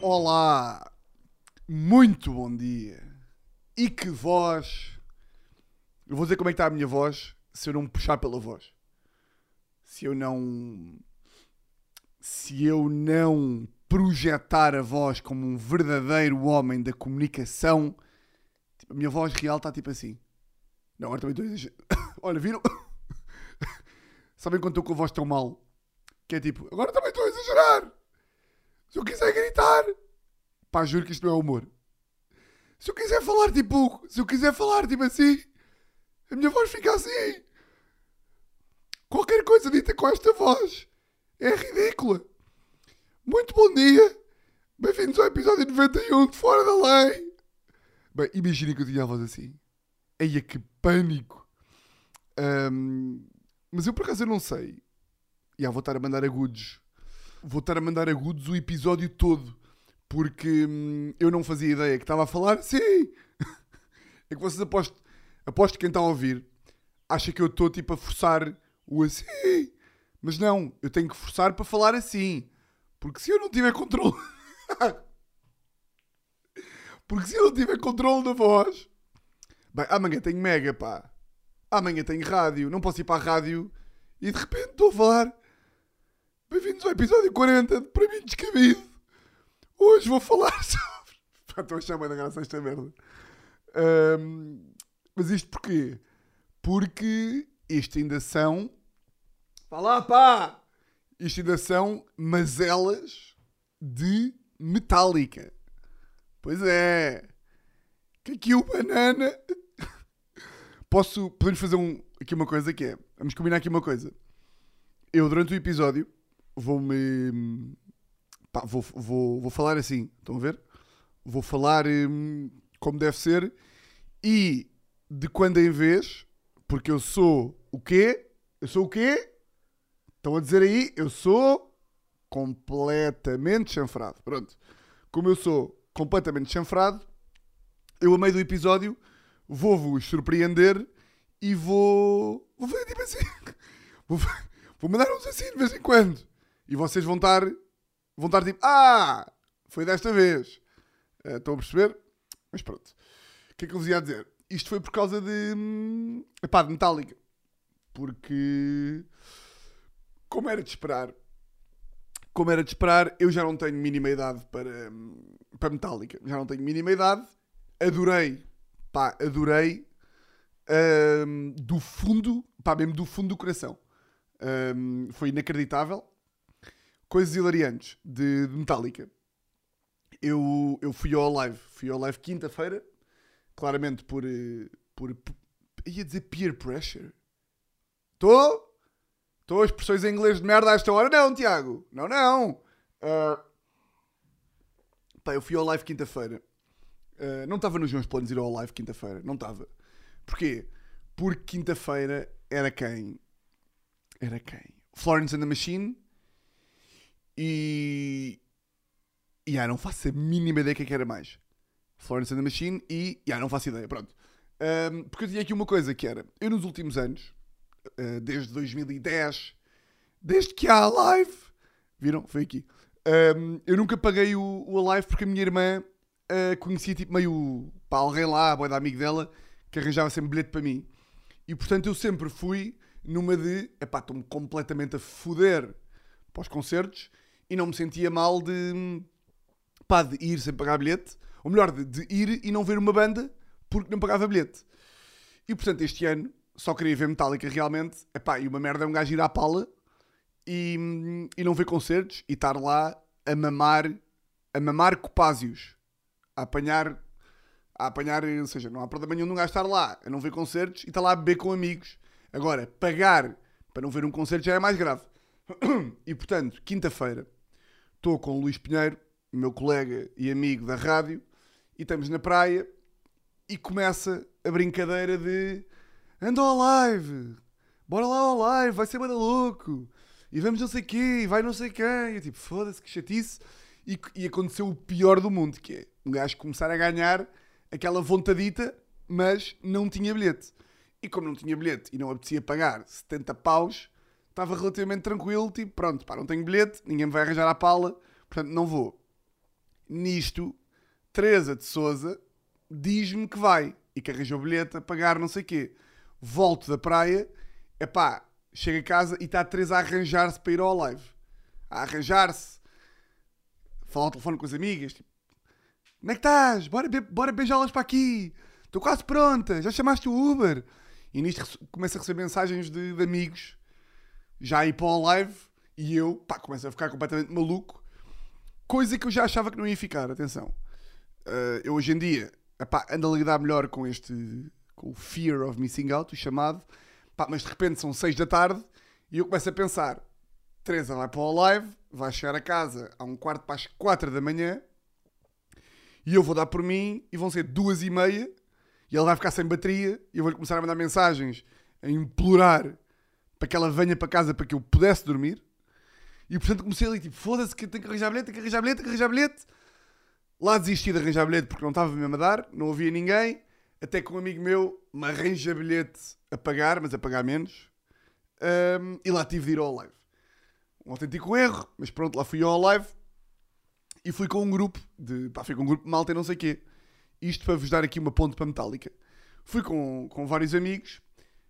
Olá, muito bom dia. E que voz. Eu vou dizer como é que está a minha voz se eu não me puxar pela voz. Se eu não. Se eu não projetar a voz como um verdadeiro homem da comunicação. Tipo, a minha voz real está tipo assim. Não, agora também estou. Olha, viram? Sabem quando estou com a voz tão mal? Que é tipo, agora também estou a exagerar. Se eu quiser gritar. Pá, juro que isto não é humor. Se eu quiser falar tipo. Se eu quiser falar tipo assim. A minha voz fica assim. Qualquer coisa dita com esta voz é ridícula. Muito bom dia. Bem-vindos ao episódio 91 de Fora da Lei. Bem, imaginem que eu tinha a voz assim. Eia, que pânico. Ahm, mas eu por acaso eu não sei. Já vou estar a mandar agudos. Vou estar a mandar agudos o episódio todo. Porque hum, eu não fazia ideia que estava a falar. Sim! É que vocês aposto, aposto que quem está a ouvir acha que eu estou tipo a forçar o assim. Mas não, eu tenho que forçar para falar assim. Porque se eu não tiver controle. Porque se eu não tiver controle da voz. Bem, amanhã tenho mega, pá. Amanhã tenho rádio. Não posso ir para a rádio e de repente estou a falar. Bem-vindos ao episódio 40 de Para mim Descabido. Hoje vou falar sobre. Estou a chamar da graça esta merda. Ahm, mas isto porquê? Porque isto ainda são. Vá lá, pá! Isto ainda são mazelas de metálica. Pois é. Que aqui o banana. Posso. Podemos fazer um, aqui uma coisa que é. Vamos combinar aqui uma coisa. Eu, durante o episódio, vou-me. Vou, vou, vou falar assim. Estão a ver? Vou falar hum, como deve ser. E de quando em vez, porque eu sou o quê? Eu sou o quê? Estão a dizer aí? Eu sou completamente chanfrado. Pronto. Como eu sou completamente chanfrado, eu a meio do episódio vou-vos surpreender e vou. Vou fazer tipo assim. Vou, vou mandar uns assim de vez em quando. E vocês vão estar. Vão estar tipo. Ah! Foi desta vez. Eh, estão a perceber? Mas pronto. O que é que eu vos ia dizer? Isto foi por causa de. hum, Epá, de Metallica. Porque. Como era de esperar. Como era de esperar, eu já não tenho mínima idade para, hum, para Metallica. Já não tenho mínima idade. Adorei. Pá, adorei. hum, do fundo. Pá, mesmo do fundo do coração. Hum, foi inacreditável. Coisas hilariantes de, de Metallica. Eu, eu fui ao live. Fui ao live quinta-feira. Claramente por. eh, por, por ia dizer peer pressure. Estou? Estou expressões em inglês de merda a esta hora? Não, Tiago. Não, não. Ah, pá, eu fui ao live quinta-feira. Ah, não estava nos meus planos ir ao live quinta-feira. Não estava. Porquê? Porque quinta-feira era quem? Era quem? Florence and the Machine. E. E ah, não faço a mínima ideia o que é que era mais. Florence and the Machine e. Ah, não faço ideia, pronto. Ahm, porque eu tinha aqui uma coisa que era. Eu nos últimos anos, ah, desde 2010, desde que há a live. Viram? Foi aqui. Ahm, eu nunca paguei o, o Alive porque a minha irmã ah, conhecia tipo meio. Pá, alguém lá, a boia da amiga dela, que arranjava sempre bilhete para mim. E portanto eu sempre fui numa de. Epá, estou-me completamente a foder para os concertos e não me sentia mal de. pá, de ir sem pagar bilhete. Ou melhor, de, de ir e não ver uma banda porque não pagava bilhete. E portanto este ano só queria ver Metallica realmente. Epá, e uma merda é um gajo ir à pala e, e não ver concertos e estar lá a mamar, a mamar copásios. A apanhar, a apanhar, ou seja, não há problema nenhum de um gajo estar lá a não ver concertos e estar lá a beber com amigos. Agora, pagar para não ver um concerto já é mais grave. E portanto, quinta-feira, estou com o Luís Pinheiro, meu colega e amigo da rádio, e estamos na praia e começa a brincadeira de anda ao live, bora lá ao live, vai ser bada louco, e vamos não sei quê, e vai não sei quem. E eu tipo, foda-se, que chatice. E, e aconteceu o pior do mundo, que é um gajo começar a ganhar aquela vontadita, mas não tinha bilhete. E como não tinha bilhete e não apetecia pagar 70 paus, estava relativamente tranquilo, tipo, pronto, pá, não tenho bilhete, ninguém me vai arranjar a pala, portanto não vou. Nisto, Teresa de Souza diz-me que vai e que arranjou bilhete a pagar não sei quê. Volto da praia, epá, chego a casa e está a Teresa a arranjar-se para ir ao live. A arranjar-se, falar ao telefone com as amigas, tipo, como é que estás? Bora, be bora beijá-las para aqui. Estou quase pronta. Já chamaste o Uber? E nisto começo a receber mensagens de, de amigos já ir para o live e eu, pá, começo a ficar completamente maluco. Coisa que eu já achava que não ia ficar, atenção. Uh, eu hoje em dia, epá, ando a lidar melhor com este, com o fear of missing out, o chamado. Pá, mas de repente são 6 da tarde e eu começo a pensar: Teresa vai para o live, vai chegar a casa a um quarto para as 4 da manhã e eu vou dar por mim e vão ser duas e meia e ele vai ficar sem bateria e eu vou-lhe começar a mandar mensagens a implorar para que ela venha para casa para que eu pudesse dormir. E portanto comecei ali tipo, foda-se que tenho que arranjar bilhete, tenho que arranjar bilhete, tenho que arranjar bilhete. Lá desisti de arranjar bilhete porque não estava mesmo a dar, não havia ninguém. Até que um amigo meu me arranja bilhete a pagar, mas a pagar menos. Um, e lá tive de ir ao live. Um autêntico erro, mas pronto, lá fui ao live e fui com um grupo de. Pá, fui com um grupo de malta e não sei o quê. Isto para vos dar aqui uma ponte para Metallica. Fui com, com vários amigos,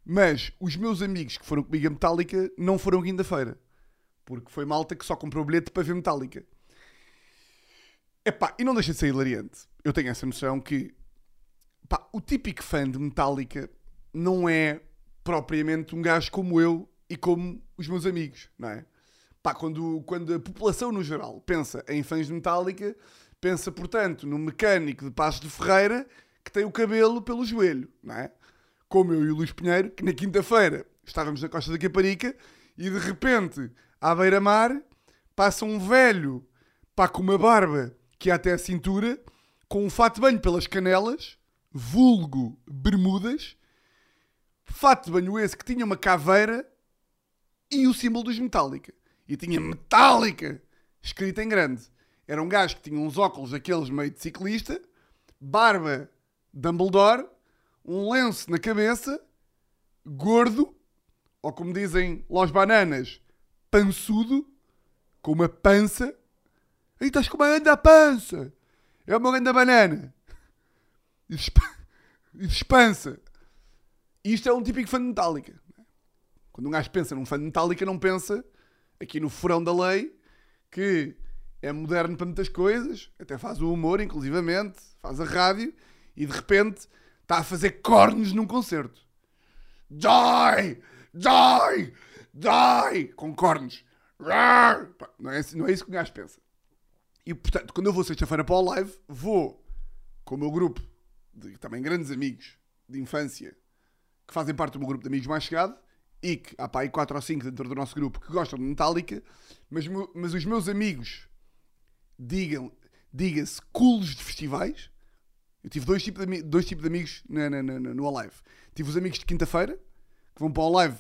mas os meus amigos que foram comigo a Metallica não foram quinta-feira. Porque foi malta que só comprou bilhete para ver Metallica. Epá, e não deixa de ser hilariante. Eu tenho essa noção que o típico fã de Metallica não é propriamente um gajo como eu e como os meus amigos, não é? Pá, quando, quando a população no geral pensa em fãs de Metallica, pensa, portanto, no mecânico de Passos de Ferreira que tem o cabelo pelo joelho, não é? Como eu e o Luís Pinheiro, que na quinta-feira estávamos na Costa da Caparica e de repente, à beira-mar, passa um velho, pá, com uma barba que é até a cintura, com um fato de banho pelas canelas, vulgo bermudas, fato de banho esse que tinha uma caveira e o símbolo dos Metallica e tinha Metallica escrito em grande. Era um gajo que tinha uns óculos aqueles meio de ciclista, barba Dumbledore, um lenço na cabeça, gordo, ou como dizem Los Bananas, pançudo, com uma pança. Aí estás com uma grande pança. É uma grande banana. E despança. Isto é um típico fã de Metallica. Quando um gajo pensa num fã de Metallica, não pensa aqui no furão da lei, que é moderno para muitas coisas, até faz o humor, inclusivamente, faz a rádio, e de repente está a fazer cornos num concerto. Joy! Joy! Joy! Com cornos. Não é, não é isso que o gajo pensa. E portanto, quando eu vou sexta-feira para o live, vou com o meu grupo de também grandes amigos de infância que fazem parte do meu grupo de amigos mais chegado e que há pá, aí 4 ou 5 dentro do nosso grupo que gostam de Metallica, mas, mas os meus amigos, digam, diga-se, cools de festivais. Eu tive dois tipos de, dois tipos de amigos na, na, na, no Alive. Tive os amigos de quinta-feira, que vão para o Alive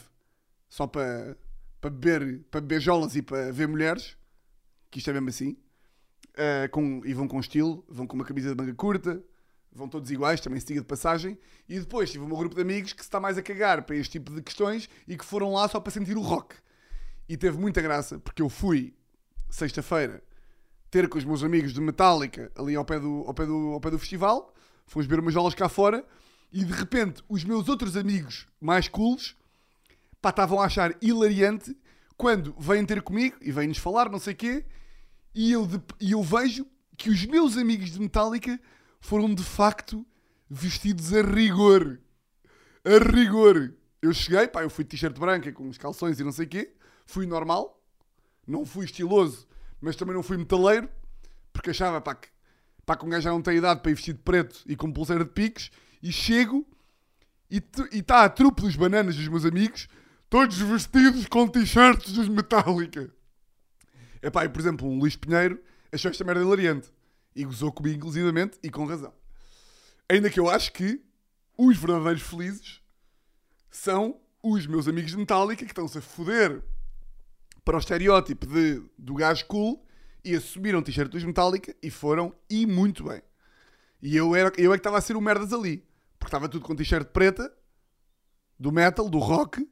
só para, para, beber, para beber jolas e para ver mulheres, que isto é mesmo assim, uh, com, e vão com estilo, vão com uma camisa de manga curta, vão todos iguais, também se diga de passagem. E depois tive meu grupo de amigos que se está mais a cagar para este tipo de questões e que foram lá só para sentir o rock. E teve muita graça, porque eu fui, sexta-feira, ter com os meus amigos de Metallica ali ao pé do, ao pé do, ao pé do festival. Fomos beber umas aulas cá fora. E de repente, os meus outros amigos mais cools estavam a achar hilariante quando vêm ter comigo e vêm-nos falar, não sei o quê. E eu, de, e eu vejo que os meus amigos de Metallica foram de facto vestidos a rigor. A rigor. Eu cheguei, pá, eu fui de t-shirt branca com os calções e não sei o quê. Fui normal. Não fui estiloso, mas também não fui metaleiro. Porque achava, pá, que, pá, que um gajo já não tem idade para ir vestido preto e com pulseira de piques. E chego e está a trupe dos bananas dos meus amigos, todos vestidos com t-shirts dos Metallica. É pá, e por exemplo, um Luís Pinheiro achou esta merda hilariante. E gozou comigo, inclusivamente, e com razão. Ainda que eu acho que os verdadeiros felizes são os meus amigos de Metallica que estão-se a foder para o estereótipo de, do gajo cool e assumiram o t-shirt dos Metallica e foram, e muito bem. E eu, era, eu é que estava a ser o merdas ali. Porque estava tudo com t-shirt preta, do metal, do rock,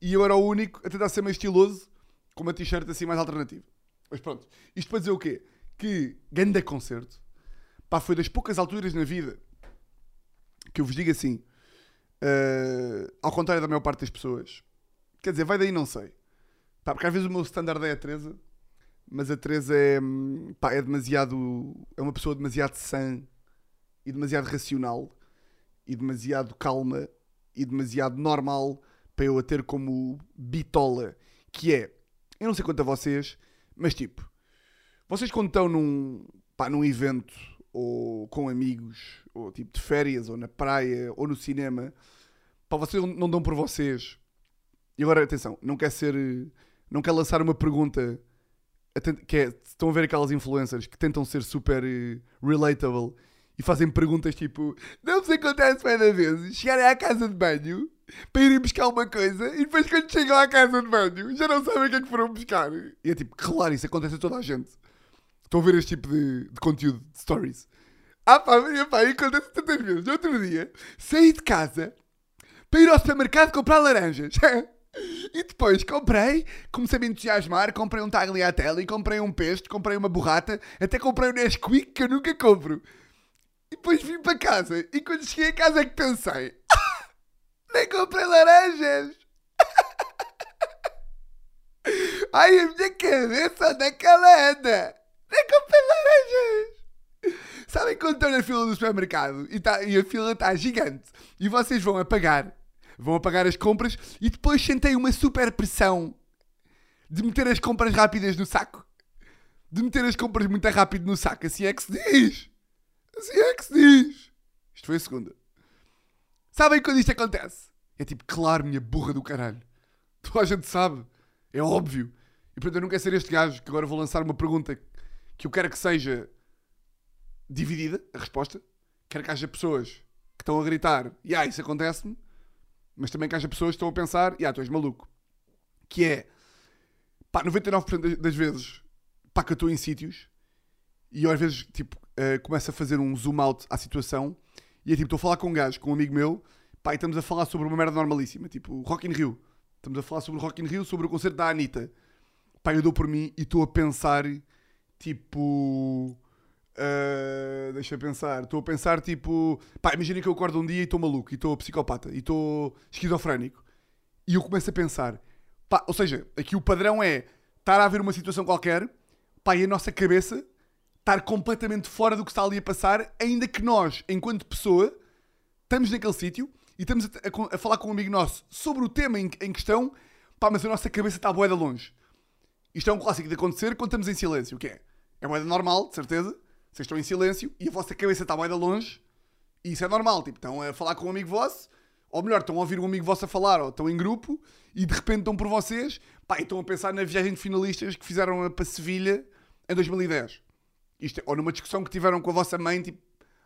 e eu era o único a tentar ser mais estiloso com uma t-shirt assim mais alternativa. Mas pronto, isto para dizer o quê? Que ganda concerto, pá, foi das poucas alturas na vida que eu vos digo assim, eh, ao contrário da maior parte das pessoas, quer dizer, vai daí não sei, pá, porque às vezes o meu standard é a Teresa, mas a Teresa é, hum, pá, é demasiado, é uma pessoa demasiado sã e demasiado racional e demasiado calma e demasiado normal para eu a ter como bitola, que é, eu não sei quanto a vocês, mas tipo, vocês quando estão num, pá, num evento ou com amigos, ou tipo de férias, ou na praia, ou no cinema, pá, vocês não dão por vocês. E agora, atenção, não quer ser, não quer lançar uma pergunta, que é, estão a ver aquelas influencers que tentam ser super eh, relatable e fazem perguntas tipo, não vos acontece várias vezes chegarem à casa de banho para irem buscar uma coisa e depois quando chegam à casa de banho já não sabem o que é que foram buscar. E é tipo, claro, isso acontece a toda a gente. Estão a ver este tipo de, de conteúdo, de stories. Ah pá, mas, pá, acontece tantas vezes. Outro dia, saí de casa para ir ao supermercado comprar laranjas. e depois comprei, comecei a me entusiasmar, comprei um tagliatelle, comprei um pesto, comprei uma borrata, até comprei um Nesquik que eu nunca compro. E depois vim para casa e quando cheguei a casa é que pensei nem comprei laranjas. Ai, a minha cabeça, onde é que ela anda? Nem comprei laranjas. Sabem quando estão na fila do supermercado e, tá- e a fila está gigante e vocês vão a pagar, vão a pagar as compras e depois sentem uma super pressão de meter as compras rápidas no saco? De meter as compras muito rápido no saco, assim é que se diz. Assim é que se diz. Isto foi a segunda. Sabem quando isto acontece? É tipo, claro, minha burra do caralho. Toda a gente sabe. É óbvio. E portanto eu não quero ser este gajo que agora vou lançar uma pergunta que eu quero que seja dividida, a resposta. Quero que haja pessoas que estão a gritar, e ah, isso acontece-me. Mas também que haja pessoas que estão a pensar, e ah, tu és maluco. Que é, pá, 99% das- vezes, pá, que eu estou em sítios e eu às vezes, tipo, eh, começo a fazer um zoom out à situação e é tipo, estou a falar com um gajo, com um amigo meu, pá, e estamos a falar sobre uma merda normalíssima, tipo, Rock in Rio. Estamos a falar sobre o Rock in Rio, sobre o concerto da Anitta. Pá, eu dou por mim e estou a pensar, tipo... ah, deixa eu pensar. Estou a pensar, tipo... Pá, imagina que eu acordo um dia e estou maluco, e estou psicopata, e estou esquizofrénico. E eu começo a pensar... Pá, ou seja, aqui o padrão é estar a haver uma situação qualquer, pá, e a nossa cabeça estar completamente fora do que está ali a passar, ainda que nós, enquanto pessoa, estamos naquele sítio e estamos a, a- a falar com um amigo nosso sobre o tema em, em questão, pá, mas a nossa cabeça está de longe. Isto é um clássico de acontecer quando estamos em silêncio, o que é? É de normal, de certeza. Vocês estão em silêncio e a vossa cabeça está bué de longe e isso é normal. Tipo, estão a falar com um amigo vosso, ou melhor, estão a ouvir um amigo vosso a falar, ou estão em grupo e de repente estão por vocês, pá, e estão a pensar na viagem de finalistas que fizeram para Sevilha em 2010. Isto é- ou numa discussão que tiveram com a vossa mãe tipo,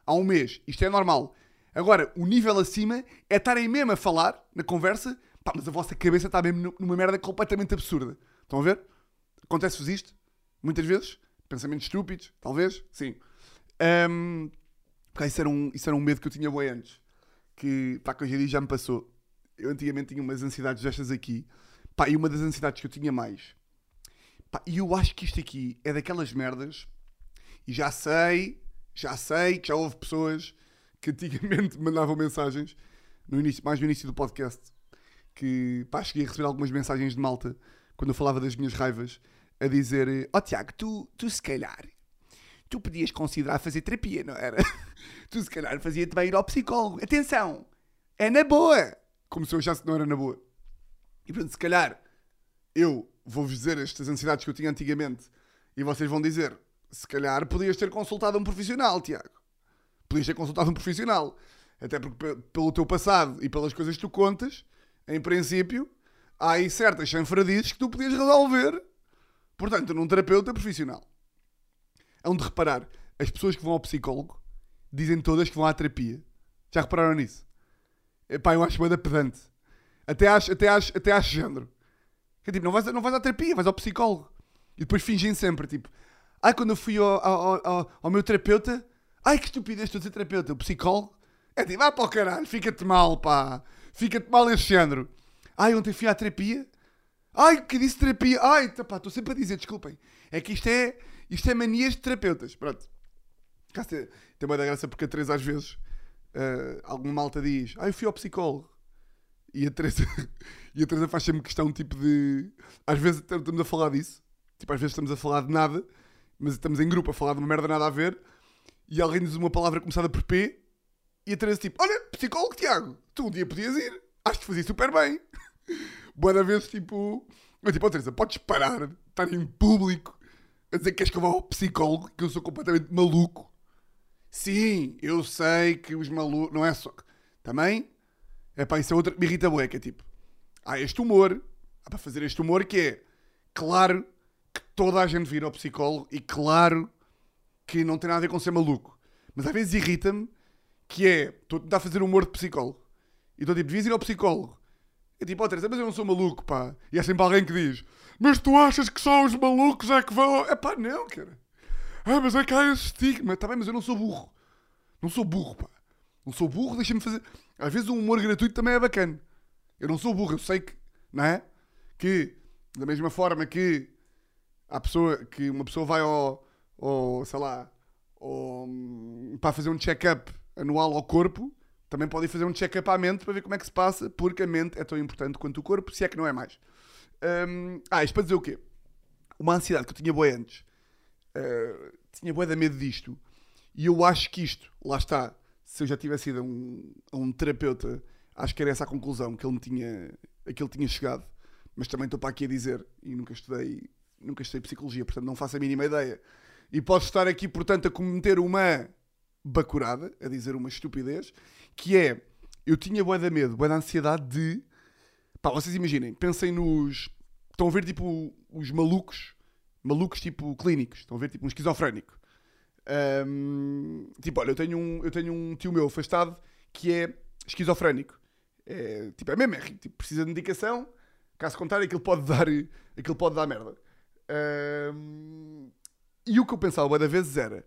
há um mês. Isto é normal. Agora, o nível acima é estarem mesmo a falar na conversa, pá, mas a vossa cabeça está mesmo nu- numa merda completamente absurda. Estão a ver? Acontece-vos isto? Muitas vezes? Pensamentos estúpidos? Talvez? Sim. Pá, isso, era um, isso era um medo que eu tinha bem antes. Que, pá, que hoje em dia já me passou. Eu antigamente tinha umas ansiedades destas aqui. Pá, e uma das ansiedades que eu tinha mais. Pá, e eu acho que isto aqui é daquelas merdas e já sei, já sei que já houve pessoas que antigamente mandavam mensagens, no início, mais no início do podcast, que pá, cheguei a receber algumas mensagens de malta quando eu falava das minhas raivas, a dizer: Ó Tiago, tu, tu se calhar, tu podias considerar fazer terapia, não era? tu se calhar fazia-te bem ir ao psicólogo. Atenção, é na boa! Como se eu achasse que não era na boa. E portanto, se calhar, eu vou-vos dizer estas ansiedades que eu tinha antigamente e vocês vão dizer: se calhar podias ter consultado um profissional, Tiago. Podias ter consultado um profissional. Até porque, pe- pelo teu passado e pelas coisas que tu contas, em princípio, há aí certas chanfradizes que tu podias resolver. Portanto, num terapeuta profissional. Hão de reparar, as pessoas que vão ao psicólogo dizem todas que vão à terapia. Já repararam nisso? Epá, eu acho bem pedante. Até acho, até acho, até acho género. Que é tipo, não vais, não vais à terapia, vais ao psicólogo. E depois fingem sempre, tipo, ai, quando eu fui ao, ao, ao, ao meu terapeuta, ai, que estupidez, estou a dizer terapeuta, o psicólogo. É tipo, ah, pá, o caralho, fica-te mal, pá. Fica-te mal esse género. Ai, ontem fui à terapia. Ai, que disse terapia. Ai, tá, estou sempre a dizer, desculpem. É que isto é, isto é manias de terapeutas. Pronto. Tem da graça porque a Teresa às vezes, ah, alguma malta diz, ai, eu fui ao psicólogo. E a Teresa, e a Teresa faz sempre questão, tipo de... Às vezes estamos a falar disso. Tipo, às vezes estamos a falar de nada, mas estamos em grupo a falar de uma merda nada a ver. E alguém diz uma palavra começada por P. E a Teresa tipo, olha, psicólogo Tiago, tu um dia podias ir. Acho que fazia super bem. Boa vez, tipo... Eu tipo, Teresa, podes parar de estar em público a dizer que queres que eu vá ao psicólogo, que eu sou completamente maluco. Sim, eu sei que os malucos... Não é só... Também... É pá, isso é outra me irrita bué, que é tipo... Há este humor. Há para fazer este humor que é... Claro que toda a gente vira ao psicólogo e claro que não tem nada a ver com ser maluco. Mas às vezes irrita-me que é... Estou a fazer humor de psicólogo. E estou tipo, devias ir ao psicólogo. É tipo, ó Teresa, mas eu não sou maluco, pá. E há sempre alguém que diz, mas tu achas que só os malucos é que vão... É pá, não, cara. Ah, mas é que há esse estigma. Está bem, mas eu não sou burro. Não sou burro, pá. Não sou burro, deixa-me fazer. Às vezes o humor gratuito também é bacana. Eu não sou burro, eu sei que, não é? Que, da mesma forma que há pessoa, que uma pessoa vai ao, ao sei lá, ao, para fazer um check-up anual ao corpo, também pode ir fazer um check-up à mente para ver como é que se passa, porque a mente é tão importante quanto o corpo, se é que não é mais. Hum, ah, isto para dizer o quê? Uma ansiedade que eu tinha boa antes. Uh, tinha boa da medo disto. E eu acho que isto, lá está, se eu já tivesse ido a um, um terapeuta, acho que era essa a conclusão que ele me tinha, a que ele tinha chegado. Mas também estou para aqui a dizer, e nunca estudei, nunca estudei psicologia, portanto não faço a mínima ideia. E posso estar aqui, portanto, a cometer uma bacurada, a dizer uma estupidez, que é, eu tinha bué da medo, bué da ansiedade de... Pá, vocês imaginem, pensem nos... Estão a ver, tipo, os malucos, malucos, tipo, clínicos. Estão a ver, tipo, um esquizofrénico. Ahm, tipo, olha, eu tenho, um, eu tenho um tio meu afastado que é esquizofrénico. É, tipo, é mesmo, é, tipo, precisa de medicação. Caso contrário, aquilo pode dar, aquilo pode dar merda. Ahm, e o que eu pensava da vezes era...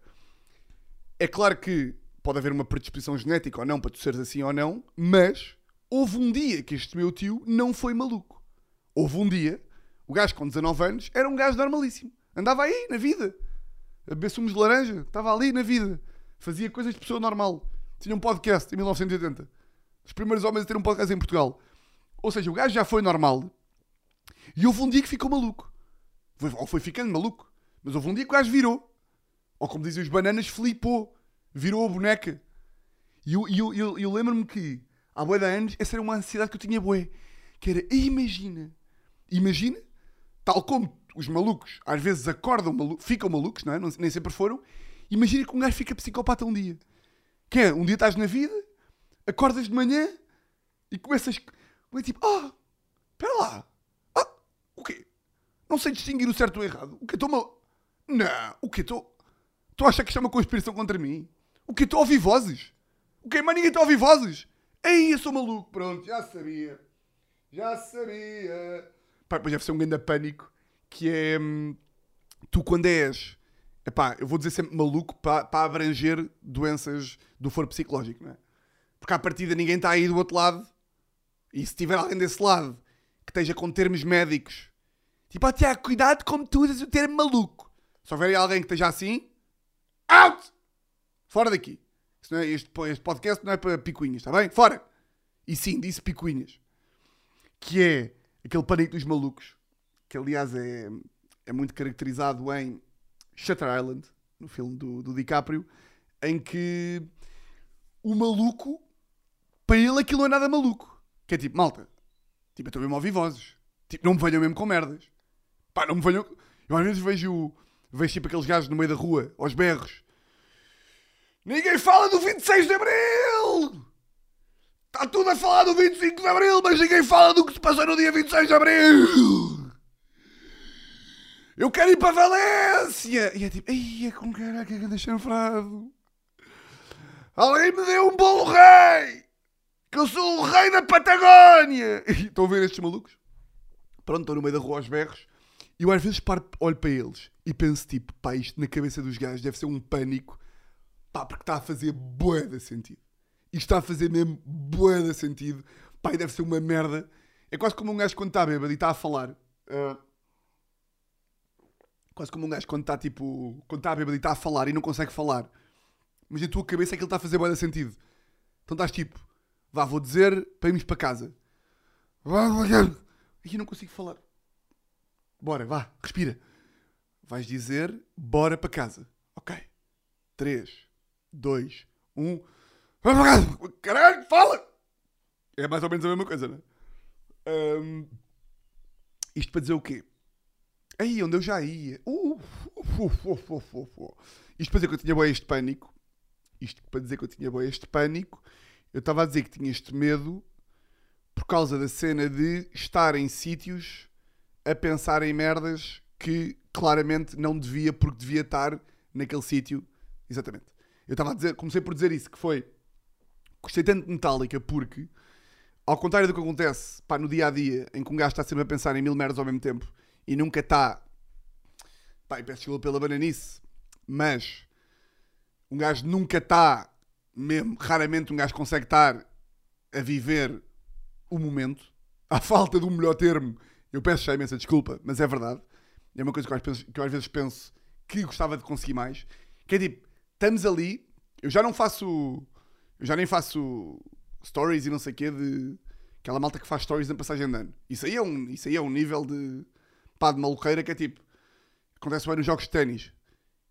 É claro que pode haver uma predisposição genética ou não para tu seres assim ou não, mas houve um dia que este meu tio não foi maluco. Houve um dia, o gajo com 19 anos era um gajo normalíssimo. Andava aí na vida. A beber sumos de laranja. Estava ali na vida. Fazia coisas de pessoa normal. Tinha um podcast em 1980. Os primeiros homens a ter um podcast em Portugal. Ou seja, o gajo já foi normal. E houve um dia que ficou maluco. Ou foi ficando maluco. Mas houve um dia que o gajo virou. Ou como dizem os bananas, flipou. Virou a boneca. E eu, eu, eu, eu lembro-me que, há bué de anos, essa era uma ansiedade que eu tinha bué. Que era, imagina. Imagina, tal como os malucos às vezes acordam, malu ficam malucos, não é? Nem sempre foram. Imagina que um gajo fica psicopata um dia. Que é, um dia estás na vida, acordas de manhã e começas... É tipo, ah, espera lá. Ah, o quê? Não sei distinguir o certo do errado. O que estou mal... Não, o que estou... Tu achas que isto é uma conspiração contra mim? O que estou a ouvir vozes? O que Mas ninguém está a ouvir vozes? Eu sou maluco. Pronto, já sabia. Já sabia. Pá, depois deve ser um grande pânico que é... hum, Tu quando és... Epá, eu vou dizer sempre maluco para, para abranger doenças do foro psicológico, não é? Porque à partida ninguém está aí do outro lado. E se tiver alguém desse lado que esteja com termos médicos, tipo, ah, Tiago, cuidado como tu usas o termo maluco. Se houver alguém que esteja assim, out! Fora daqui. É- este, este podcast não é para picuinhas, está bem? Fora! E sim, disse picuinhas. Que é aquele pânico dos malucos. Que aliás é, é muito caracterizado em Shutter Island, no filme do, do DiCaprio, em que o maluco, para ele aquilo não é nada maluco. Que é tipo, malta, tipo, eu estou mesmo a ouvir vozes. Tipo, não me venham mesmo com merdas. Pá, não me venham. Eu às vezes vejo, vejo tipo aqueles gajos no meio da rua, aos berros. Ninguém fala do 26 de Abril! Está tudo a falar do 25 de Abril, mas ninguém fala do que se passou no dia 26 de Abril! Eu quero ir para Valência! E é tipo, ai, com caraca, que chanfrado. Alguém me deu um bolo rei! Que eu sou o rei da Patagónia! Estão a ver estes malucos? Pronto, estou no meio da rua aos berros. E eu às vezes paro, olho para eles e penso tipo, pá, isto na cabeça dos gajos deve ser um pânico. Pá, porque está a fazer bué de sentido. Isto está a fazer mesmo bué de sentido. Pá, e deve ser uma merda. É quase como um gajo quando está bêbado e está a falar. Ah, quase como um gajo quando está tipo. Quando está bêbado e está a falar e não consegue falar. Mas na tua cabeça é que ele está a fazer bem sentido. Então estás tipo, vá, vou dizer para irmos para casa. E eu não consigo falar. Bora, vá, respira. Vais dizer, bora para casa. Ok. 3, 2, 1. Vamos para casa! Caralho, fala! É mais ou menos a mesma coisa, não é? Ahm, isto para dizer o quê? Aí, onde eu já ia. Uh, uf, uf. Isto para dizer que eu tinha bem este pânico. Isto para dizer que eu tinha bem este pânico. Eu estava a dizer que tinha este medo por causa da cena de estar em sítios a pensar em merdas que claramente não devia porque devia estar naquele sítio. Exatamente. Eu estava a dizer, comecei por dizer isso, que foi gostei tanto de Metallica porque, ao contrário do que acontece pá, no dia a dia, em que um gajo está sempre a pensar em mil merdas ao mesmo tempo e nunca está. Pá, e peço desculpa pela bananice, mas um gajo nunca está, mesmo, raramente um gajo consegue estar a viver o momento, à falta de um melhor termo. Eu peço já imensa desculpa, mas é verdade. É uma coisa que que eu às vezes penso que gostava de conseguir mais. Que é tipo, estamos ali, eu já não faço. Eu já nem faço stories e não sei o quê de. Aquela malta que faz stories na passagem de ano. Isso aí é um, isso aí é um nível de. pá, de maluqueira que é tipo. Acontece bem nos jogos de ténis.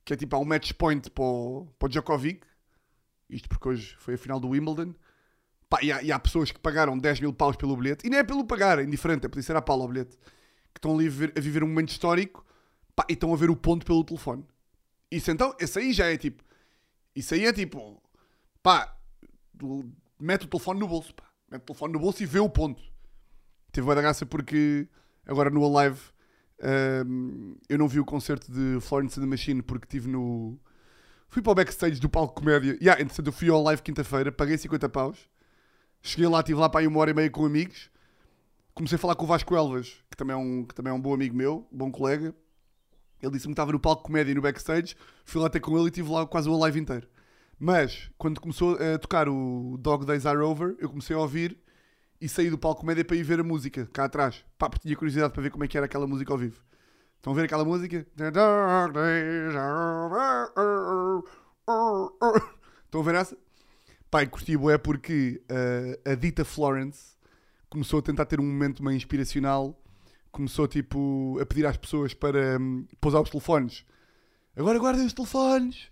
Que é tipo, há um match point para o, para o Djokovic. Isto porque hoje foi a final do Wimbledon. Pá, e, há, e há pessoas que pagaram 10 mil paus pelo bilhete. E não é pelo pagar, é indiferente, é por ser a pau ao bilhete. Que estão ali a viver, a viver um momento histórico pá, e estão a ver o ponto pelo telefone. Isso então, esse aí já é tipo. Isso aí é tipo. Pá, mete o telefone no bolso, pá. Mete o telefone no bolso e vê o ponto. Teve uma da graça porque agora no Alive hum, eu não vi o concerto de Florence and the Machine porque estive no. Fui para o backstage do palco comédia. E yeah, entretanto eu fui ao live quinta-feira, paguei 50 paus. Cheguei lá, estive lá para aí uma hora e meia com amigos. Comecei a falar com o Vasco Elvas, que também é um, que também é um bom amigo meu, bom colega. Ele disse-me que estava no palco comédia e no backstage. Fui lá até com ele e estive lá quase o live inteiro. Mas, quando começou a tocar o Dog Days Are Over, eu comecei a ouvir e saí do palco comédia para ir ver a música, cá atrás. Pá, porque tinha curiosidade para ver como é que era aquela música ao vivo. Estão a ver aquela música? Estão a ver essa? E curti bué porque uh, a Dita Florence começou a tentar ter um momento meio inspiracional. Começou, tipo, a pedir às pessoas para hum, pousar os telefones. Agora guardem os telefones,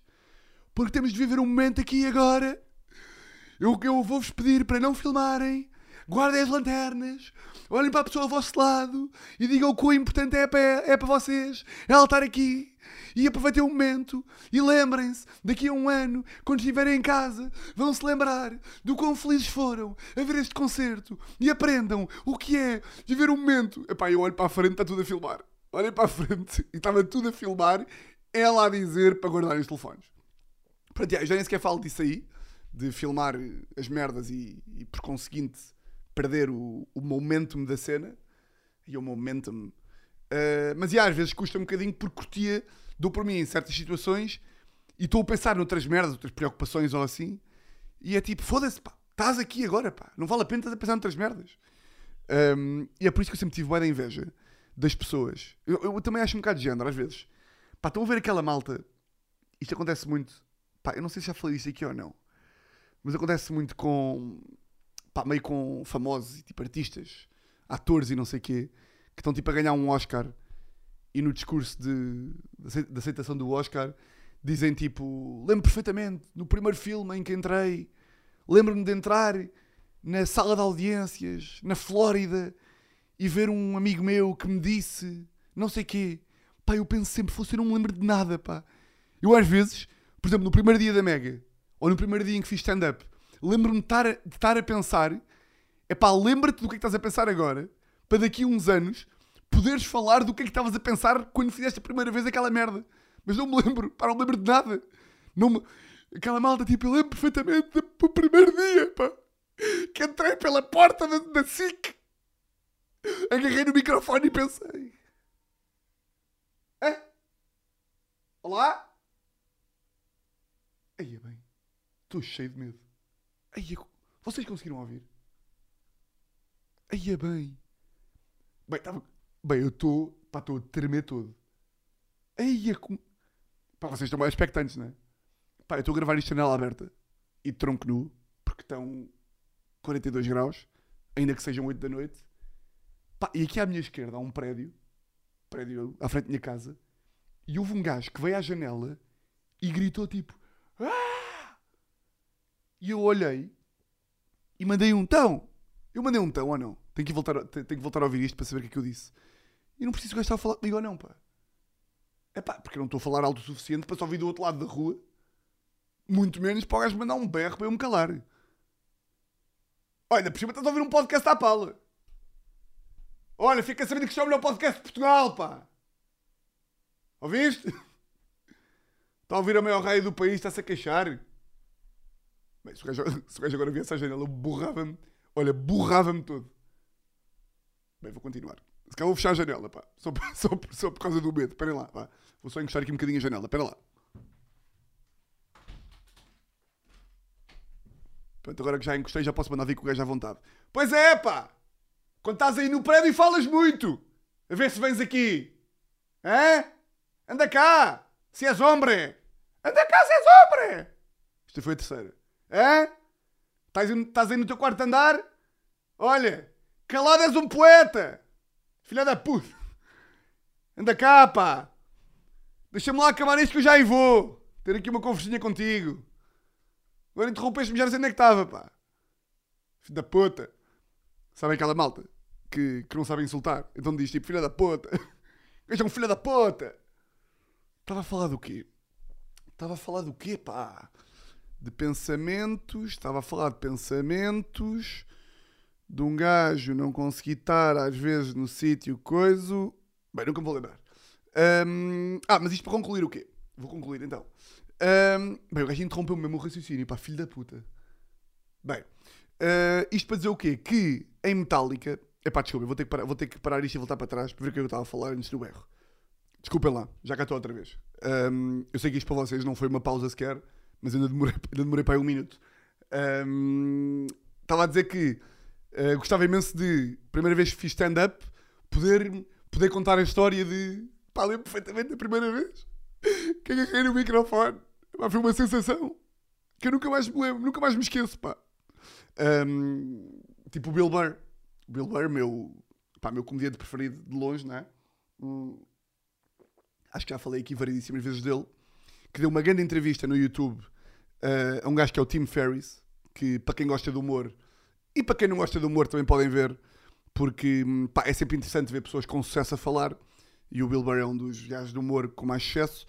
porque temos de viver um momento aqui agora. Eu, eu vou-vos pedir para não filmarem. Guardem as lanternas, olhem para a pessoa ao vosso lado e digam o quão importante é para, é para vocês ela estar aqui. E aproveitem o momento e lembrem-se, daqui a um ano, quando estiverem em casa, vão-se lembrar do quão felizes foram a ver este concerto e aprendam o que é viver um momento. Epá, eu olho para a frente, está tudo a filmar. Olhem para a frente e estava tudo a filmar, ela a dizer para guardar os telefones. Pronto, já já nem sequer falo disso aí, de filmar as merdas e, e por conseguinte perder o, o momentum da cena e o momentum. Uh, mas já, às vezes custa um bocadinho porque curtia, dou por mim em certas situações e estou a pensar noutras merdas, outras preocupações ou assim, e é tipo, foda-se, pá, estás aqui agora, pá, não vale a pena estar a pensar noutras merdas. Um, e é por isso que eu sempre tive boa da inveja das pessoas. Eu, eu também acho um bocado de género, às vezes. Pá, estão a ver aquela malta. Isto acontece muito. Pá, eu não sei se já falei isto aqui ou não. Mas acontece muito com. Pá, meio com famosos tipo artistas, atores e não sei quê, que estão tipo a ganhar um Oscar e no discurso de, de aceitação do Oscar dizem tipo: Lembro perfeitamente no primeiro filme em que entrei, lembro-me de entrar na sala de audiências, na Flórida, e ver um amigo meu que me disse não sei quê. Pá, eu penso sempre, fosse eu não me lembro de nada, pá. Eu às vezes, por exemplo, no primeiro dia da Mega, ou no primeiro dia em que fiz stand-up, lembro-me de estar, a- pensar, é pá, lembra-te do que é que estás a pensar agora, para daqui a uns anos poderes falar do que é que estavas a pensar quando fizeste a primeira vez aquela merda. Mas não me lembro, pá, não me lembro de nada. Não me... Aquela malta, tipo, eu lembro perfeitamente do primeiro dia, pá, que entrei pela porta da, da SIC, agarrei no microfone e pensei: Hã? Olá? Aí é bem, estou cheio de medo. Aí, vocês conseguiram ouvir? Aí é bem, Bem, tava... Bem eu estou. Pá, estou a tremer todo. Eia, com... Pá, vocês estão mais expectantes, não é? Pá, eu estou a gravar isto janela aberta e tronco nu, porque estão 42 graus, ainda que sejam 8 da noite. Pá, e aqui à minha esquerda há um prédio, prédio à frente da minha casa, e houve um gajo que veio à janela e gritou tipo! E eu olhei e mandei um tão. Eu mandei um tão ou não? Tenho que, voltar, tenho que voltar a ouvir isto para saber o que é que eu disse. E não preciso gastar a falar comigo ou não, pá. É pá, porque eu não estou a falar alto o suficiente para só ouvir do outro lado da rua. Muito menos para o gajo mandar um berro para eu me calar. Olha, por cima estás a ouvir um podcast à pala. Olha, fica sabendo que isto é o melhor podcast de Portugal, pá. Ouviste? Está a ouvir a maior raia do país, está-se a queixar. Bem, se o gajo, se o gajo agora viesse à janela, borrava-me. Olha, borrava-me todo. Bem, vou continuar. Se calhar vou fechar a janela, pá. Só, só, só por causa do medo. Esperem lá, pá. Vou só encostar aqui um bocadinho a janela. Espera lá. Pronto, agora que já encostei, já posso mandar vir com o gajo à vontade. Pois é, pá! Quando estás aí no prédio e falas muito! A ver se vens aqui! Hã? Anda cá! Se és homem! Anda cá se és homem! Esta foi a terceira. Hã? Estás, estás aí no teu quarto andar? Olha! Calado és um poeta! Filha da puta! Anda cá, pá! Deixa-me lá acabar isto que eu já aí vou! Ter aqui uma conversinha contigo! Agora interrompeste-me, já não sei onde é que estava, pá. Filho da puta. Sabem aquela malta que, que não sabe insultar? Então diz tipo, filha da puta. Este é um filho da puta. Estava a falar do quê? Estava a falar do quê, pá? De pensamentos. Estava a falar de pensamentos. De um gajo não conseguir estar às vezes no sítio coiso. Bem, nunca me vou lembrar. Ahm, ah, mas isto para concluir o quê? Vou concluir então. Ahm, bem, o gajo interrompeu mesmo o raciocínio, pá, filho da puta. Bem, ah, isto para dizer o quê? Que em Metallica. Epá, desculpa, vou ter, que parar, vou ter que parar isto e voltar para trás para ver o que eu estava a falar antes do erro. Desculpem lá, já cá estou outra vez. Ahm, eu sei que isto para vocês não foi uma pausa sequer, mas ainda demorei, ainda demorei para aí um minuto. Ahm, Estava a dizer que ah, gostava imenso de, primeira vez que fiz stand-up, poder, poder contar a história de. Pá, lembro perfeitamente da primeira vez que agarrei no microfone. Pá, foi uma sensação que eu nunca mais me lembro, nunca mais me esqueço, pá. Ahm, tipo o Bill Burr. O Bill Burr, meu, pá, meu comediante preferido de longe, não é? Hum, acho que já falei aqui variedíssimas vezes dele. Que deu uma grande entrevista no YouTube ah, a um gajo que é o Tim Ferriss. Que para quem gosta de humor e para quem não gosta de humor também podem ver. Porque hum, pá, é sempre interessante ver pessoas com sucesso a falar. E o Bill Burr é um dos gajos de humor com mais sucesso.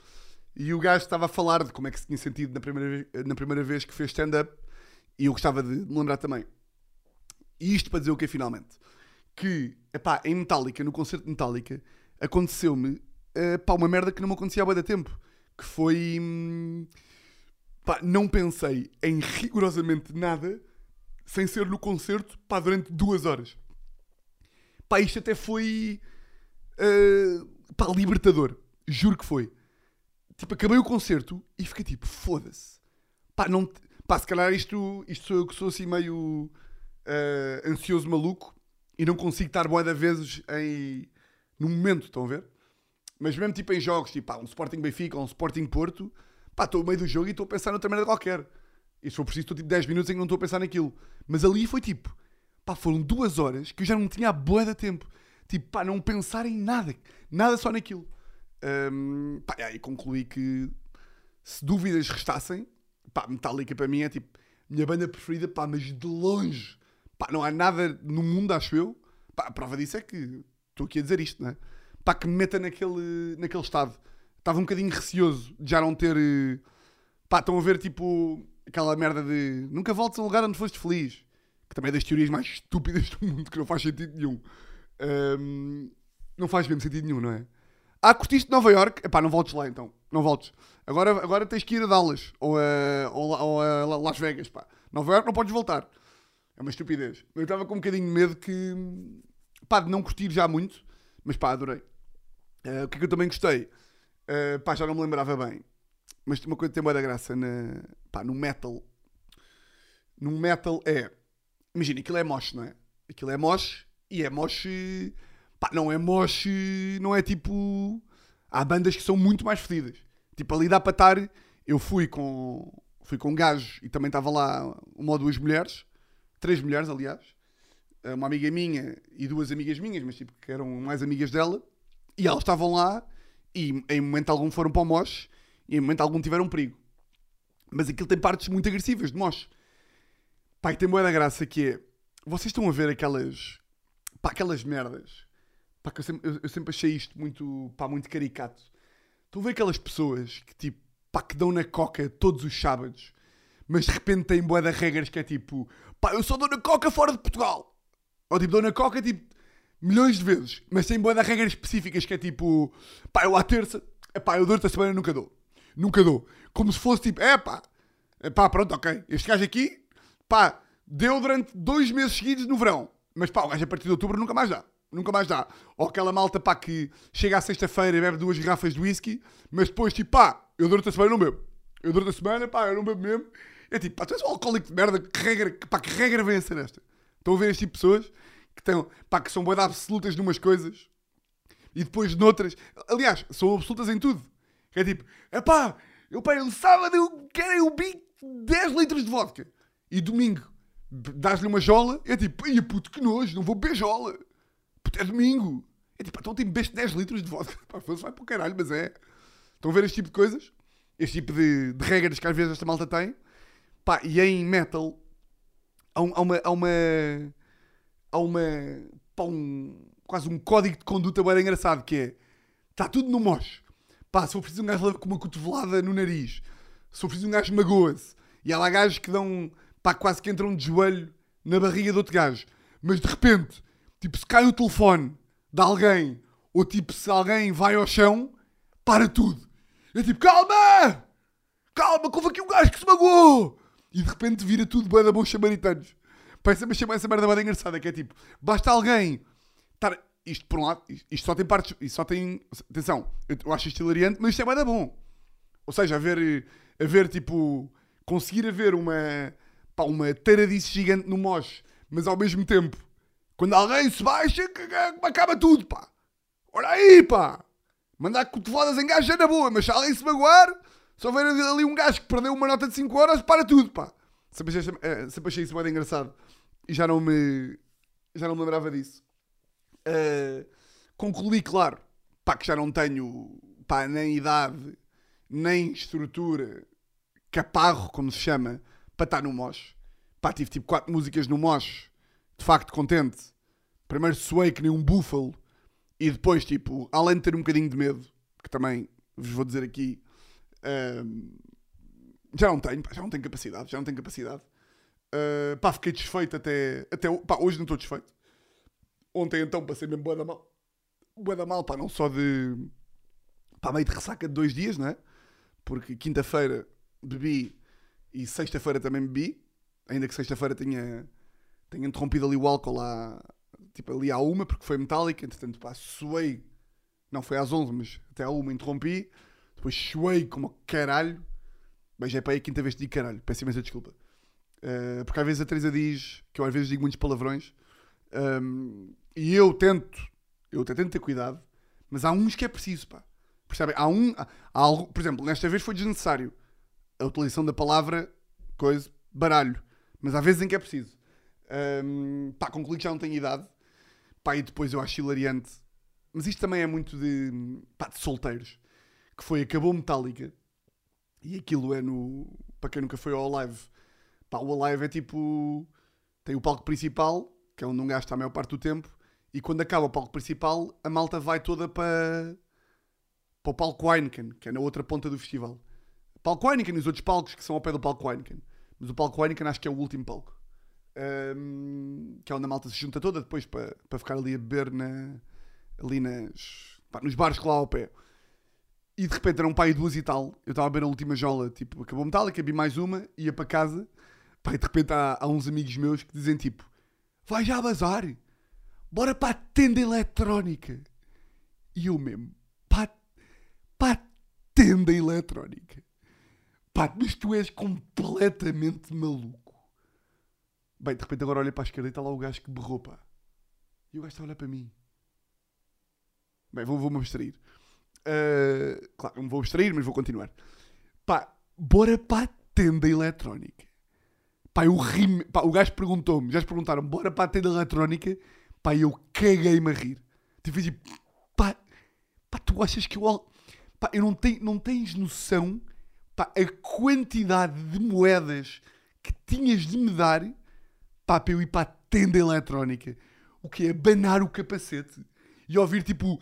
E o gajo estava a falar de como é que se tinha sentido na primeira vez, na primeira vez que fez stand-up. E eu gostava de me lembrar também. E isto para dizer o que finalmente? Que, epá, em Metallica, no concerto de Metallica, aconteceu-me eh, uma merda que não me acontecia há bué de tempo. Que foi. hum, pá, não pensei em rigorosamente nada sem ser no concerto pá, durante duas horas. Pá, isto até foi. eh, pá, libertador. Juro que foi. Tipo, acabei o concerto e fiquei tipo, foda-se. Pá, não. Pá, se calhar isto, isto sou eu que sou assim meio eh, ansioso maluco e não consigo estar boa de vezes em. no momento, estão a ver? Mas mesmo tipo em jogos, tipo, pá, um Sporting Benfica ou um Sporting Porto, pá, estou no meio do jogo e estou a pensar noutra merda qualquer. E se for preciso, estou tipo 10 minutos em que não estou a pensar naquilo. Mas ali foi tipo, pá, foram duas horas que eu já não tinha a boa de tempo. Tipo, pá, não pensar em nada. Nada só naquilo. Hum, pá, e aí concluí que se dúvidas restassem, pá, Metallica para mim é tipo minha banda preferida, pá, mas de longe. Pá, não há nada no mundo, acho eu. Pá, a prova disso é que estou aqui a dizer isto, não é? Pá, que me meta naquele, naquele estado. Estava um bocadinho receoso de já não ter. eh, Pá, estão a ver tipo aquela merda de nunca voltes a um lugar onde foste feliz. Que também é das teorias mais estúpidas do mundo, que não faz sentido nenhum. Hum, não faz mesmo sentido nenhum, não é? Ah, curtiste Nova York? Epá, não voltes lá então. Não voltes. Agora, agora tens que ir a Dallas ou a, ou, ou a Las Vegas, pá. Nova York não podes voltar. É uma estupidez. Eu estava com um bocadinho de medo que... Pá, de não curtir já muito. Mas pá, adorei. Eh, o que é que eu também gostei? Eh, pá, já não me lembrava bem. Mas uma coisa que tem boa da graça na, pá, no metal. No metal é... Imagina, aquilo é mosh, não é? Aquilo é mosh e é mosh... Pá, não é moche, não é tipo. Há bandas que são muito mais fedidas. Tipo, ali dá para estar. Eu fui com. Fui com um gajo e também estava lá uma ou duas mulheres. Três mulheres, aliás. Uma amiga minha e duas amigas minhas, mas tipo, que eram mais amigas dela. E elas estavam lá e em momento algum foram para o moche e em momento algum tiveram perigo. Mas aquilo tem partes muito agressivas de moche. Pá, e tem boa da graça que é. Vocês estão a ver aquelas. Pá, aquelas merdas. Pá, que eu sempre, eu, eu sempre achei isto muito. Pá, muito caricato. Estão a ver aquelas pessoas que tipo. Pá, que dão na coca todos os sábados. Mas de repente têm boa da regras que é tipo. Pá, eu só dou na coca fora de Portugal. Ou tipo, dou na coca tipo. Milhões de vezes. Mas tem boa da regras específicas que é tipo. Pá, eu à terça. Pá, eu durante a semana nunca dou. Nunca dou. Como se fosse tipo. É pá. Pá, pronto, ok. Este gajo aqui pá, deu durante dois meses seguidos no verão. Mas pá, o gajo a partir de outubro nunca mais dá. Nunca mais dá. Ou aquela malta, pá, que chega à sexta-feira e bebe duas garrafas de whisky, mas depois, tipo, pá, eu durante a semana não bebo. Eu durante a semana, pá, eu não bebo mesmo. É tipo, pá, tu és um alcoólico de merda, que regra, pá, que regra vem a ser esta? Estão a ver este tipo de pessoas que, têm, pá, que são boas absolutas numas coisas e depois noutras. Aliás, são absolutas em tudo. É tipo, é pá, eu, pá, eu sábado eu quero eu bi 10 litros de vodka. E domingo dás-lhe uma jola, é tipo, ia puto, que nojo, não vou beber jola. Puto, é domingo. É tipo, então tem bebeste 10 litros de vodka. Pá, vai para o caralho, mas é. Estão a ver este tipo de coisas? Este tipo de, de regras que às vezes esta malta tem. Pá, e em metal há, um, há uma. Há uma. Há uma. Pá, um, quase um código de conduta bem engraçado que é. Está tudo no moche. Pá, se for preciso um gajo com uma cotovelada no nariz, se for preciso um gajo magoa-se, e há lá gajos que dão pá, quase que entram de joelho na barriga de outro gajo. Mas de repente, tipo, se cai o telefone de alguém, ou tipo, se alguém vai ao chão, para tudo. É tipo, calma! Calma, que houve aqui um gajo que se magoou! E de repente vira tudo bem da bons samaritanos. Parece me chamar essa merda bem engraçada, que é tipo, basta alguém estar. Isto, por um lado, isto só tem partes. Isto só tem. Atenção, eu acho isto hilariante, mas isto é bem bom. Ou seja, haver, haver tipo. Conseguir haver uma pá, uma taradice gigante no moche, mas ao mesmo tempo, quando alguém se baixa, acaba tudo, pá. Olha aí, pá. Mandar cotoveladas em gajo é na boa, mas se alguém se magoar, se houver ali um gajo que perdeu uma nota de 5 horas, para tudo, pá. Sempre achei, eh, sempre achei isso muito engraçado. E já não me, já não me lembrava disso. Uh, concluí, claro, pá, que já não tenho, pá, nem idade, nem estrutura, caparro, como se chama, para estar no Mosh. Pá, tive tipo quatro músicas no Mosh, de facto contente. Primeiro suei que nem um búfalo, e depois, tipo, além de ter um bocadinho de medo, que também vos vou dizer aqui, uh, já não tenho, já não tenho capacidade, já não tenho capacidade. Uh, pá, fiquei desfeito até, até pá, hoje não estou desfeito. Ontem então passei mesmo boa da mal. Boa da mal, pá, não só de, pá, meio de ressaca de dois dias, não é? Porque quinta-feira bebi e sexta-feira também bebi, ainda que sexta-feira tenha, tenha interrompido ali o álcool lá, tipo ali à uma, porque foi metálica, entretanto pá, suei, não foi às 11, mas até à uma interrompi, depois suei como caralho, mas é para aí a quinta vez que digo caralho, peço imensa desculpa. Uh, porque às vezes a Teresa diz que eu às vezes digo muitos palavrões um, e eu tento, eu até tento ter cuidado, mas há uns que é preciso, pá. Percebem? Há um, há, há algo, por exemplo, nesta vez foi desnecessário a utilização da palavra coisa, baralho. Mas há vezes em que é preciso. Um, pá, concluí que já não tenho idade. Pá, e depois eu acho hilariante. Mas isto também é muito de, pá, de solteiros. Que foi, acabou Metallica. E aquilo é no... Para quem nunca foi ao live. Pá, o live é tipo... Tem o palco principal, que é onde um gajo está a maior parte do tempo. E quando acaba o palco principal, a malta vai toda para... Para o palco Heineken, que é na outra ponta do festival. Palco Heineken e os outros palcos que são ao pé do palco Heineken. Mas o palco Heineken acho que é o último palco. Um, que é onde a malta se junta toda depois para, para ficar ali a beber na, ali nas, pá, nos bares que lá ao pé. E de repente era um pai duas e tal. Eu estava a beber a última jola, tipo, acabou metálica, bebi mais uma, ia para casa. De repente há, há uns amigos meus que dizem tipo: Vai já bazar, bora para a tenda eletrónica. E eu mesmo, para, para a tenda eletrónica. Pá, mas tu és completamente maluco. Bem, de repente agora olha para a esquerda e está lá o gajo que berrou, pá. E o gajo está a olhar para mim. Bem, vou- vou-me abstrair. Uh, claro, não me vou abstrair, mas vou continuar. Pá, bora para a tenda eletrónica. Pá, eu ri Pá, o gajo perguntou-me, já perguntaram, bora para a tenda eletrónica. Pá, eu caguei-me a rir. Tipo, tipo, pá, pá, tu achas que eu. Pá, eu não, tenho, não tens noção, pá, a quantidade de moedas que tinhas de me dar, pá, para eu ir para a tenda eletrónica. O que é? Abanar o capacete. E ouvir tipo.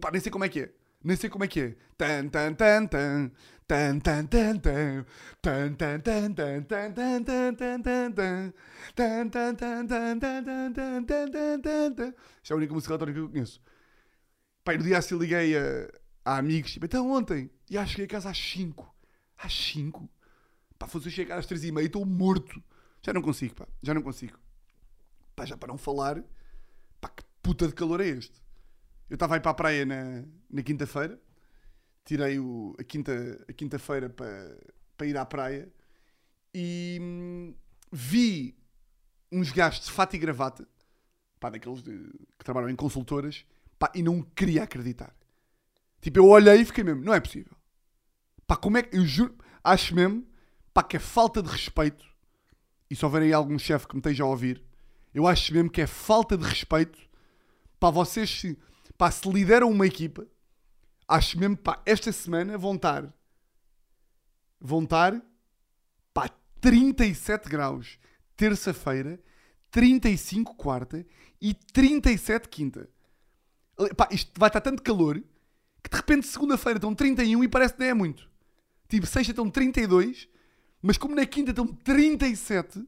Pá, nem sei como é que é. Nem sei como é que é. Tan, tan, tan, tan. Tan, tan, tan, tan. Tan, tan, tan, tan, tan, tan, tan, tan, tan, tan. Tan, tan, tan, tan, tan, tan, tan, tan. Isto é a única música eletrónica que eu conheço. E no dia assim liguei a, a amigos, tipo, então ontem, e acho que cheguei a casa às 5. Às 5? Pá, fosse eu chegar às 3 e meia, estou morto. Já não consigo, pá, já não consigo. Pá, já para não falar, pá, que puta de calor é este? Eu estava a ir para a praia na, na quinta-feira, tirei o, a quinta- a quinta-feira para, para ir à praia e hum, vi uns gajos de fato e gravata, pá, daqueles de- que trabalham em consultoras, pá, e não queria acreditar. Tipo, eu olhei e fiquei mesmo, não é possível. Pá, como é que, eu juro, acho mesmo, pá, que é falta de respeito, e se houver aí algum chefe que me esteja a ouvir, eu acho mesmo que é falta de respeito, pá, vocês se, pá, se lideram uma equipa, acho mesmo, pá, esta semana vão estar, vão estar, pá, 37 graus, terça-feira, 35 quarta e 37 quinta. Pá, isto vai estar tanto calor que de repente segunda-feira estão 31 e parece que não é muito. Tipo, sexta estão 32, mas como na quinta estão 37,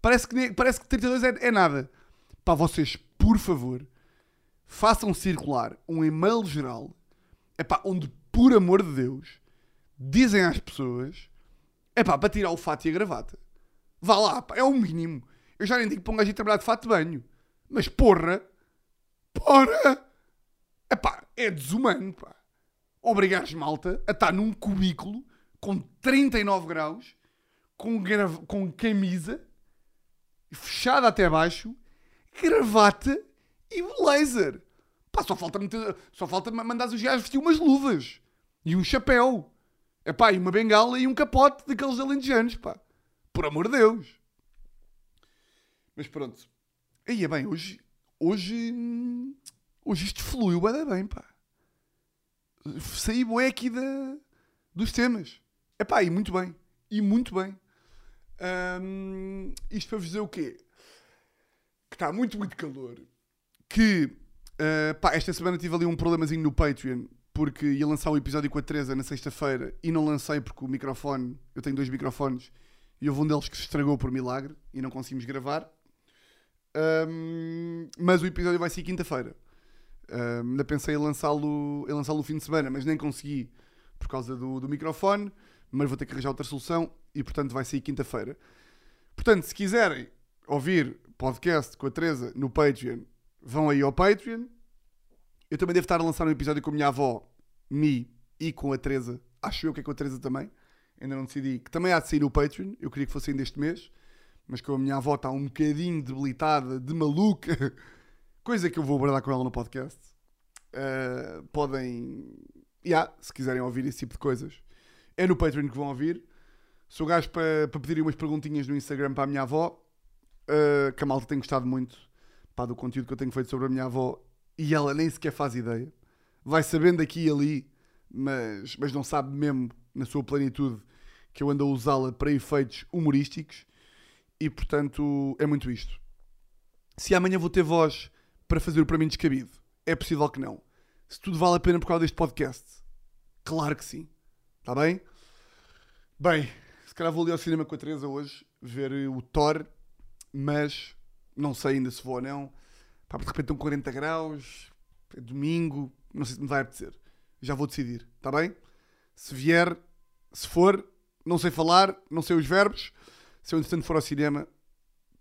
parece que, parece que 32 é, é nada. Pá, vocês, por favor, façam circular um e-mail geral, é pá, onde, por amor de Deus, dizem às pessoas, é pá, para tirar o fato e a gravata. Vá lá, é o mínimo. Eu já nem digo para um gajo ir trabalhar de fato de banho. Mas porra, porra, é pá, é desumano, pá. Obrigares malta a estar num cubículo com 39 graus, com, com camisa, fechada até baixo, gravata e blazer. Pá, só falta, meter, só falta mandar os gajos vestir umas luvas e um chapéu. É pá, e uma bengala e um capote daqueles alentejanos, pá. Por amor de Deus. Mas pronto. Aí é bem, hoje, hoje, hoje isto fluiu bem, bem, pá. Saí bué aqui da, dos temas. É pá, e muito bem. E muito bem. Hum, isto para vos dizer o quê? Que está muito, muito calor. Que, uh, pá, esta semana tive ali um problemazinho no Patreon. Porque ia lançar o episódio com a Teresa na sexta-feira e não lancei porque o microfone, eu tenho dois microfones e houve um deles que se estragou por milagre e não conseguimos gravar. Hum, mas o episódio vai ser quinta-feira. Hum, ainda pensei em lançá-lo em lançá-lo no fim de semana, mas nem consegui por causa do, do microfone. Mas vou ter que arranjar outra solução e, portanto, vai sair quinta-feira. Portanto, se quiserem ouvir podcast com a Teresa no Patreon, vão aí ao Patreon. Eu também devo estar a lançar um episódio com a minha avó, Mi, e com a Teresa. Acho eu que é com a Teresa também. Ainda não decidi. Que também há de sair no Patreon. Eu queria que fosse ainda este mês. Mas como a minha avó está um bocadinho debilitada, de maluca, coisa que eu vou abordar com ela no podcast. uh, podem. Yeah, se quiserem ouvir esse tipo de coisas, é no Patreon que vão ouvir. Sou gajo para, para pedirem umas perguntinhas no Instagram para a minha avó. Uh, que a malta tem gostado muito pá, do conteúdo que eu tenho feito sobre a minha avó e ela nem sequer faz ideia. Vai sabendo aqui e ali, mas, mas não sabe mesmo, na sua plenitude, que eu ando a usá-la para efeitos humorísticos e, portanto, é muito isto. Se amanhã vou ter voz para fazer o para mim descabido, é possível que não. Se tudo vale a pena por causa deste podcast, claro que sim. Está bem? Bem, se calhar vou ali ao cinema com a Teresa hoje, ver o Thor, mas não sei ainda se vou ou não. Pá, de repente estão 40 graus, é domingo, não sei se me vai apetecer. Já vou decidir, está bem? Se vier, se for, não sei falar, não sei os verbos. Se eu entretanto for ao cinema,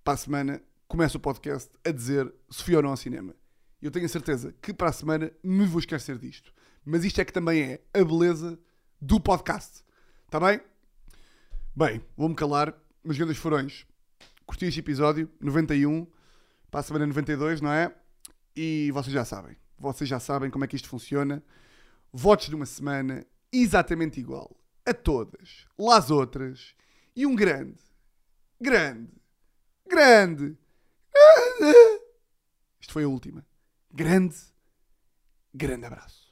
para a semana, começo o podcast a dizer se fui ou não ao cinema. Eu tenho a certeza que para a semana me vou esquecer disto. Mas isto é que também é a beleza do podcast. Está bem? Bem, vou-me calar. Meus grandes furões. Curti este episódio, 91. Para a semana 92, não é? E vocês já sabem. Vocês já sabem como é que isto funciona. Votos de uma semana exatamente igual a todas, lá as outras. E um grande, grande, grande, grande. Isto foi a última. Grande, grande abraço.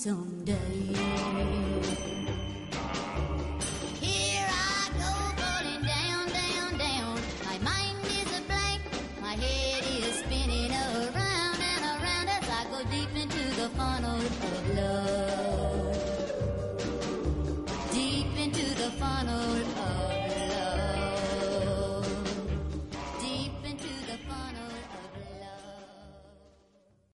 Someday.